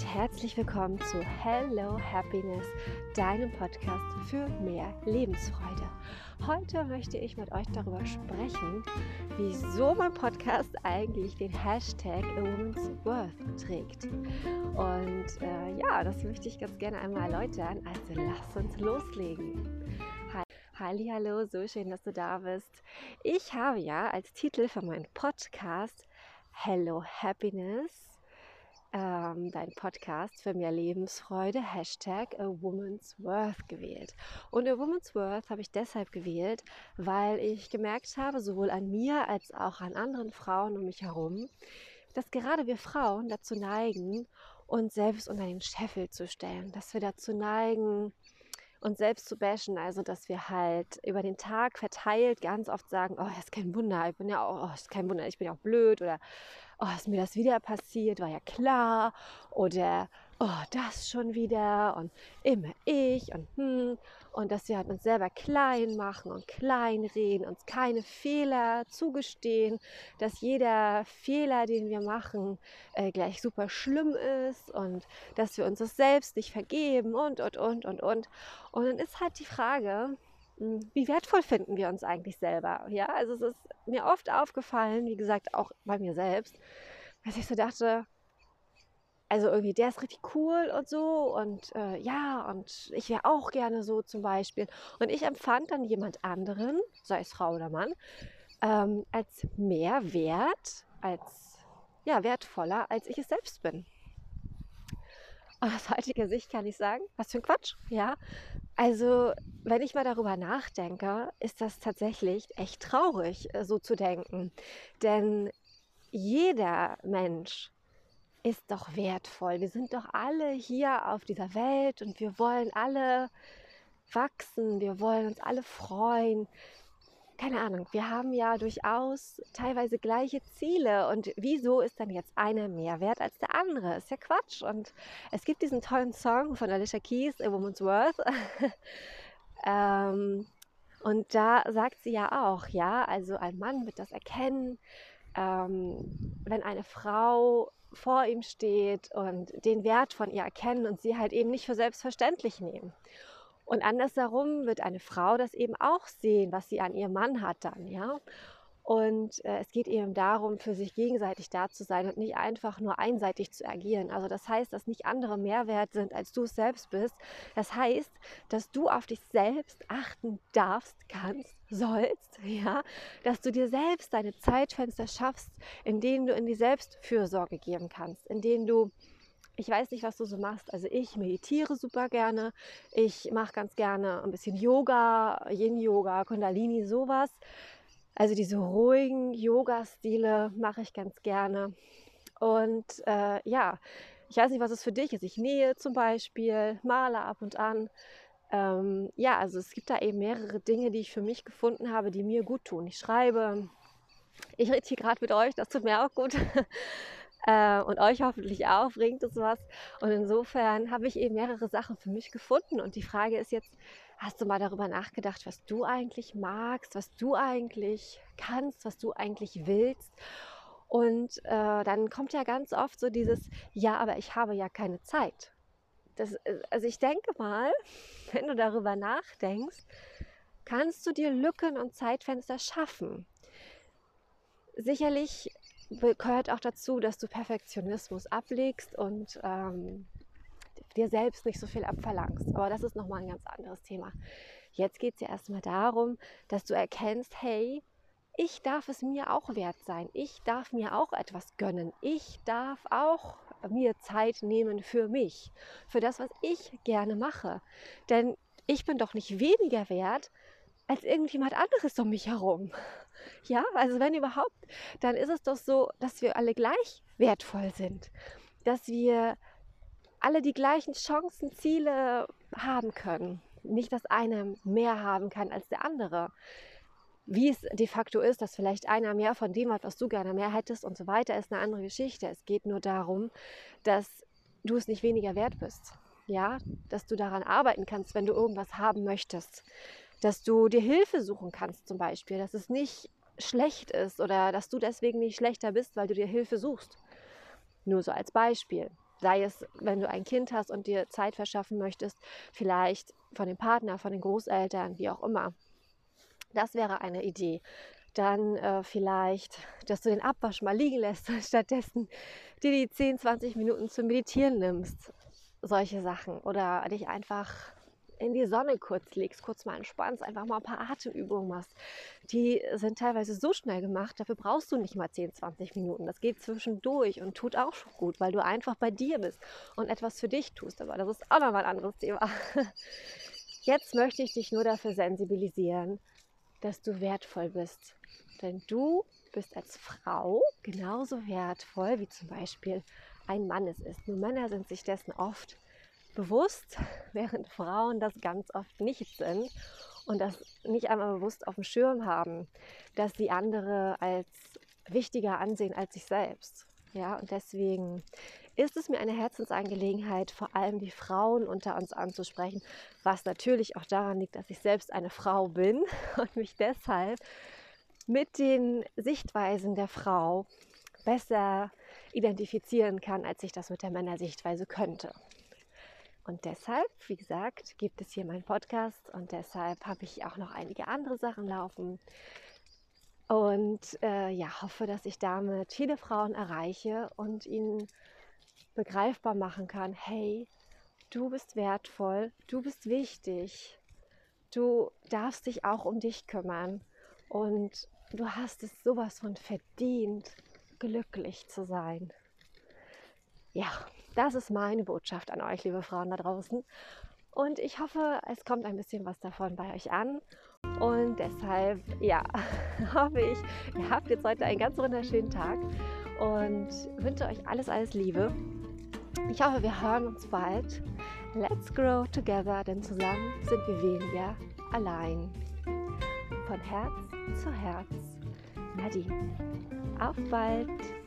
und herzlich willkommen zu Hello Happiness, deinem Podcast für mehr Lebensfreude. Heute möchte ich mit euch darüber sprechen, wieso mein Podcast eigentlich den Hashtag A Woman's Worth trägt. Und äh, ja, das möchte ich ganz gerne einmal erläutern. Also lass uns loslegen. Halli, hallo, so schön, dass du da bist. Ich habe ja als Titel für meinen Podcast Hello Happiness ähm, dein Podcast für mehr Lebensfreude, Hashtag A Woman's Worth gewählt. Und A Woman's Worth habe ich deshalb gewählt, weil ich gemerkt habe, sowohl an mir als auch an anderen Frauen um mich herum, dass gerade wir Frauen dazu neigen, uns selbst unter den Scheffel zu stellen, dass wir dazu neigen, uns selbst zu bashen, also dass wir halt über den Tag verteilt ganz oft sagen, oh, ist kein Wunder, ich bin ja auch, oh, ist kein Wunder, ich bin ja auch blöd oder oh, ist mir das wieder passiert, war ja klar. Oder oh, das schon wieder. Und immer ich und hm. Und dass wir halt uns selber klein machen und klein reden, uns keine Fehler zugestehen, dass jeder Fehler, den wir machen, äh, gleich super schlimm ist und dass wir uns das selbst nicht vergeben und und und und und. Und dann ist halt die Frage, wie wertvoll finden wir uns eigentlich selber? Ja, also es ist mir oft aufgefallen, wie gesagt, auch bei mir selbst, dass ich so dachte, also irgendwie, der ist richtig cool und so und äh, ja, und ich wäre auch gerne so zum Beispiel. Und ich empfand dann jemand anderen, sei es Frau oder Mann, ähm, als mehr wert, als ja, wertvoller, als ich es selbst bin. Aus heutiger Sicht kann ich sagen, was für ein Quatsch, ja. Also, wenn ich mal darüber nachdenke, ist das tatsächlich echt traurig, äh, so zu denken. Denn jeder Mensch ist doch wertvoll. Wir sind doch alle hier auf dieser Welt und wir wollen alle wachsen, wir wollen uns alle freuen. Keine Ahnung, wir haben ja durchaus teilweise gleiche Ziele und wieso ist dann jetzt einer mehr wert als der andere? Ist ja Quatsch. Und es gibt diesen tollen Song von Alicia Keys, A Woman's Worth. ähm, und da sagt sie ja auch, ja, also ein Mann wird das erkennen, ähm, wenn eine Frau vor ihm steht und den Wert von ihr erkennen und sie halt eben nicht für selbstverständlich nehmen. Und andersherum wird eine Frau das eben auch sehen, was sie an ihrem Mann hat dann, ja. Und äh, es geht eben darum, für sich gegenseitig da zu sein und nicht einfach nur einseitig zu agieren. Also das heißt, dass nicht andere mehr wert sind, als du es selbst bist. Das heißt, dass du auf dich selbst achten darfst, kannst, sollst, ja, dass du dir selbst deine Zeitfenster schaffst, in denen du in die Selbstfürsorge geben kannst, in denen du ich weiß nicht, was du so machst. Also ich meditiere super gerne. Ich mache ganz gerne ein bisschen Yoga, Yin-Yoga, Kundalini, sowas. Also diese ruhigen Yoga-Stile mache ich ganz gerne. Und äh, ja, ich weiß nicht, was es für dich ist. Ich nähe zum Beispiel, male ab und an. Ähm, ja, also es gibt da eben mehrere Dinge, die ich für mich gefunden habe, die mir gut tun. Ich schreibe, ich rede hier gerade mit euch, das tut mir auch gut. äh, und euch hoffentlich auch bringt es was. Und insofern habe ich eben mehrere Sachen für mich gefunden. Und die Frage ist jetzt, Hast du mal darüber nachgedacht, was du eigentlich magst, was du eigentlich kannst, was du eigentlich willst? Und äh, dann kommt ja ganz oft so dieses, ja, aber ich habe ja keine Zeit. Das, äh, also ich denke mal, wenn du darüber nachdenkst, kannst du dir Lücken und Zeitfenster schaffen. Sicherlich gehört auch dazu, dass du Perfektionismus ablegst und ähm, dir selbst nicht so viel abverlangst. Aber das ist nochmal ein ganz anderes Thema. Jetzt geht es ja erstmal darum, dass du erkennst, hey, ich darf es mir auch wert sein. Ich darf mir auch etwas gönnen. Ich darf auch mir Zeit nehmen für mich, für das, was ich gerne mache. Denn ich bin doch nicht weniger wert als irgendjemand anderes um mich herum. Ja, also wenn überhaupt, dann ist es doch so, dass wir alle gleich wertvoll sind, dass wir alle die gleichen Chancen, Ziele haben können. Nicht, dass einer mehr haben kann als der andere. Wie es de facto ist, dass vielleicht einer mehr von dem hat, was du gerne mehr hättest und so weiter, ist eine andere Geschichte. Es geht nur darum, dass du es nicht weniger wert bist. Ja, dass du daran arbeiten kannst, wenn du irgendwas haben möchtest. Dass du dir Hilfe suchen kannst zum Beispiel, dass es nicht schlecht ist oder dass du deswegen nicht schlechter bist, weil du dir Hilfe suchst. Nur so als Beispiel. Sei es, wenn du ein Kind hast und dir Zeit verschaffen möchtest, vielleicht von dem Partner, von den Großeltern, wie auch immer. Das wäre eine Idee. Dann äh, vielleicht, dass du den Abwasch mal liegen lässt und stattdessen dir die 10, 20 Minuten zum Meditieren nimmst. Solche Sachen. Oder dich einfach in die Sonne kurz legst, kurz mal entspannst, einfach mal ein paar Atemübungen machst. Die sind teilweise so schnell gemacht, dafür brauchst du nicht mal 10, 20 Minuten. Das geht zwischendurch und tut auch schon gut, weil du einfach bei dir bist und etwas für dich tust. Aber das ist auch nochmal ein anderes Thema. Jetzt möchte ich dich nur dafür sensibilisieren, dass du wertvoll bist. Denn du bist als Frau genauso wertvoll wie zum Beispiel ein Mann es ist. Nur Männer sind sich dessen oft bewusst, während Frauen das ganz oft nicht sind und das nicht einmal bewusst auf dem Schirm haben, dass sie andere als wichtiger ansehen als sich selbst. Ja, und deswegen ist es mir eine Herzensangelegenheit, vor allem die Frauen unter uns anzusprechen, was natürlich auch daran liegt, dass ich selbst eine Frau bin und mich deshalb mit den Sichtweisen der Frau besser identifizieren kann, als ich das mit der Männersichtweise könnte. Und deshalb, wie gesagt, gibt es hier meinen Podcast und deshalb habe ich auch noch einige andere Sachen laufen. Und äh, ja, hoffe, dass ich damit viele Frauen erreiche und ihnen begreifbar machen kann, hey, du bist wertvoll, du bist wichtig, du darfst dich auch um dich kümmern und du hast es sowas von verdient, glücklich zu sein. Ja, das ist meine Botschaft an euch, liebe Frauen da draußen. Und ich hoffe, es kommt ein bisschen was davon bei euch an. Und deshalb, ja, hoffe ich, ihr habt jetzt heute einen ganz wunderschönen Tag und wünsche euch alles, alles Liebe. Ich hoffe, wir hören uns bald. Let's grow together, denn zusammen sind wir weniger allein. Von Herz zu Herz, Nadine. Auf bald!